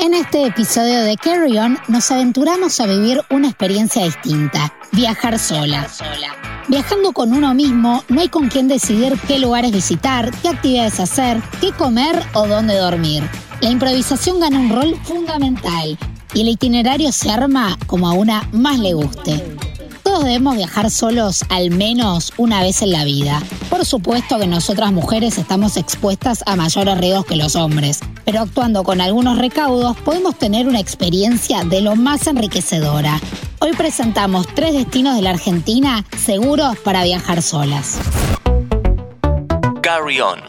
En este episodio de Carry On nos aventuramos a vivir una experiencia distinta, viajar sola. Viajando con uno mismo, no hay con quien decidir qué lugares visitar, qué actividades hacer, qué comer o dónde dormir. La improvisación gana un rol fundamental y el itinerario se arma como a una más le guste. Todos debemos viajar solos al menos una vez en la vida. Por supuesto que nosotras mujeres estamos expuestas a mayores riesgos que los hombres, pero actuando con algunos recaudos podemos tener una experiencia de lo más enriquecedora. Hoy presentamos tres destinos de la Argentina seguros para viajar solas. Carry On.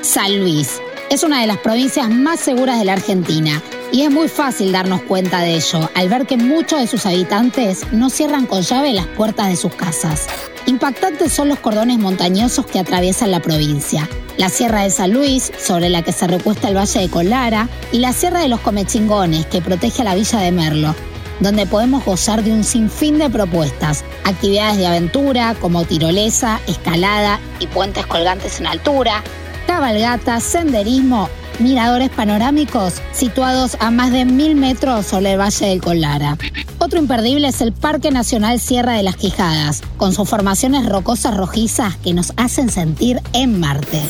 San Luis es una de las provincias más seguras de la Argentina y es muy fácil darnos cuenta de ello al ver que muchos de sus habitantes no cierran con llave las puertas de sus casas. Impactantes son los cordones montañosos que atraviesan la provincia. La Sierra de San Luis, sobre la que se recuesta el Valle de Colara, y la Sierra de los Comechingones, que protege a la villa de Merlo, donde podemos gozar de un sinfín de propuestas, actividades de aventura como tirolesa, escalada y puentes colgantes en altura, cabalgata, senderismo, miradores panorámicos situados a más de mil metros sobre el Valle del Colara. Otro imperdible es el Parque Nacional Sierra de las Quijadas, con sus formaciones rocosas rojizas que nos hacen sentir en Marte.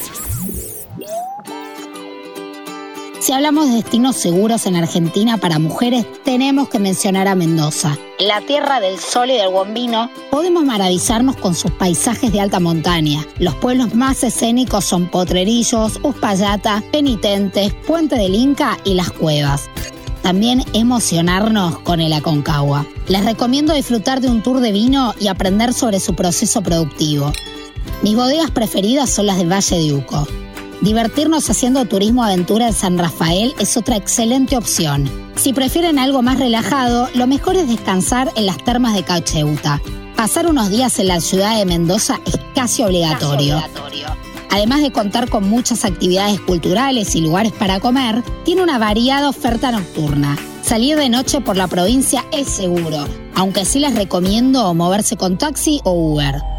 Si hablamos de destinos seguros en Argentina para mujeres, tenemos que mencionar a Mendoza. La tierra del sol y del buen vino, podemos maravillarnos con sus paisajes de alta montaña. Los pueblos más escénicos son Potrerillos, Uspallata, Penitentes, Puente del Inca y Las Cuevas. También emocionarnos con el Aconcagua. Les recomiendo disfrutar de un tour de vino y aprender sobre su proceso productivo. Mis bodegas preferidas son las del Valle de Uco. Divertirnos haciendo turismo aventura en San Rafael es otra excelente opción. Si prefieren algo más relajado, lo mejor es descansar en las termas de Caucheuta. Pasar unos días en la ciudad de Mendoza es casi obligatorio. Además de contar con muchas actividades culturales y lugares para comer, tiene una variada oferta nocturna. Salir de noche por la provincia es seguro, aunque sí les recomiendo moverse con taxi o Uber.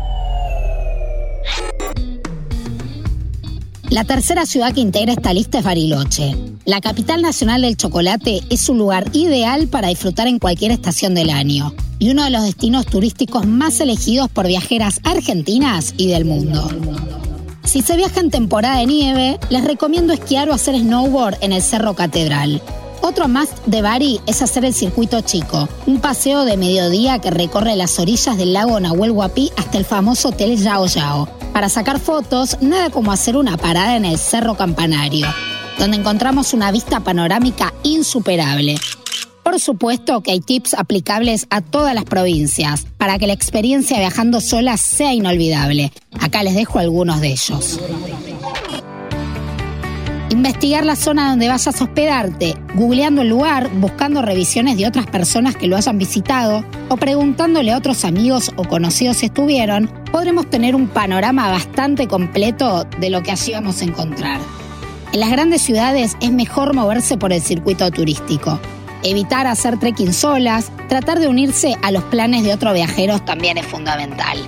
La tercera ciudad que integra esta lista es Bariloche. La capital nacional del chocolate es un lugar ideal para disfrutar en cualquier estación del año y uno de los destinos turísticos más elegidos por viajeras argentinas y del mundo. Si se viaja en temporada de nieve, les recomiendo esquiar o hacer snowboard en el Cerro Catedral. Otro más de Bari es hacer el circuito chico, un paseo de mediodía que recorre las orillas del lago Nahuel Huapi hasta el famoso Hotel Yao Yao. Para sacar fotos, nada como hacer una parada en el Cerro Campanario, donde encontramos una vista panorámica insuperable. Por supuesto que hay tips aplicables a todas las provincias para que la experiencia viajando sola sea inolvidable. Acá les dejo algunos de ellos. Investigar la zona donde vayas a hospedarte, googleando el lugar, buscando revisiones de otras personas que lo hayan visitado o preguntándole a otros amigos o conocidos si estuvieron, podremos tener un panorama bastante completo de lo que allí vamos a encontrar. En las grandes ciudades es mejor moverse por el circuito turístico. Evitar hacer trekking solas, tratar de unirse a los planes de otros viajeros también es fundamental.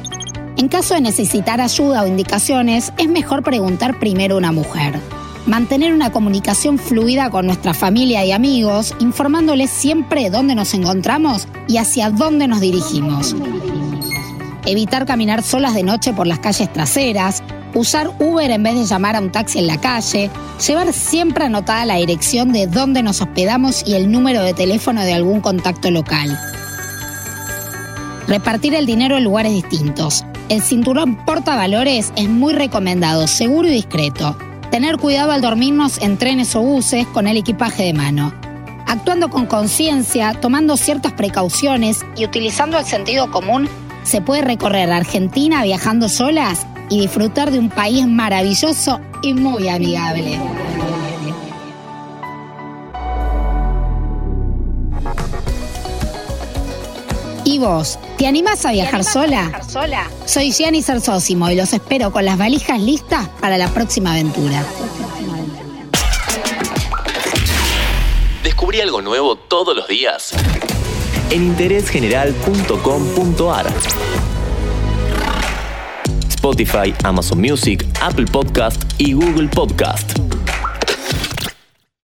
En caso de necesitar ayuda o indicaciones, es mejor preguntar primero a una mujer mantener una comunicación fluida con nuestra familia y amigos, informándoles siempre dónde nos encontramos y hacia dónde nos dirigimos. Evitar caminar solas de noche por las calles traseras, usar Uber en vez de llamar a un taxi en la calle, llevar siempre anotada la dirección de dónde nos hospedamos y el número de teléfono de algún contacto local. Repartir el dinero en lugares distintos. El cinturón portavalores es muy recomendado, seguro y discreto tener cuidado al dormirnos en trenes o buses con el equipaje de mano. Actuando con conciencia, tomando ciertas precauciones y utilizando el sentido común, se puede recorrer Argentina viajando solas y disfrutar de un país maravilloso y muy amigable. ¿Y vos? ¿Te animás a viajar, sola? Soy Gianni Sersósimo y los espero con las valijas listas para la próxima aventura. Descubrí algo nuevo todos los días en interésgeneral.com.ar. Spotify, Amazon Music, Apple Podcast y Google Podcast.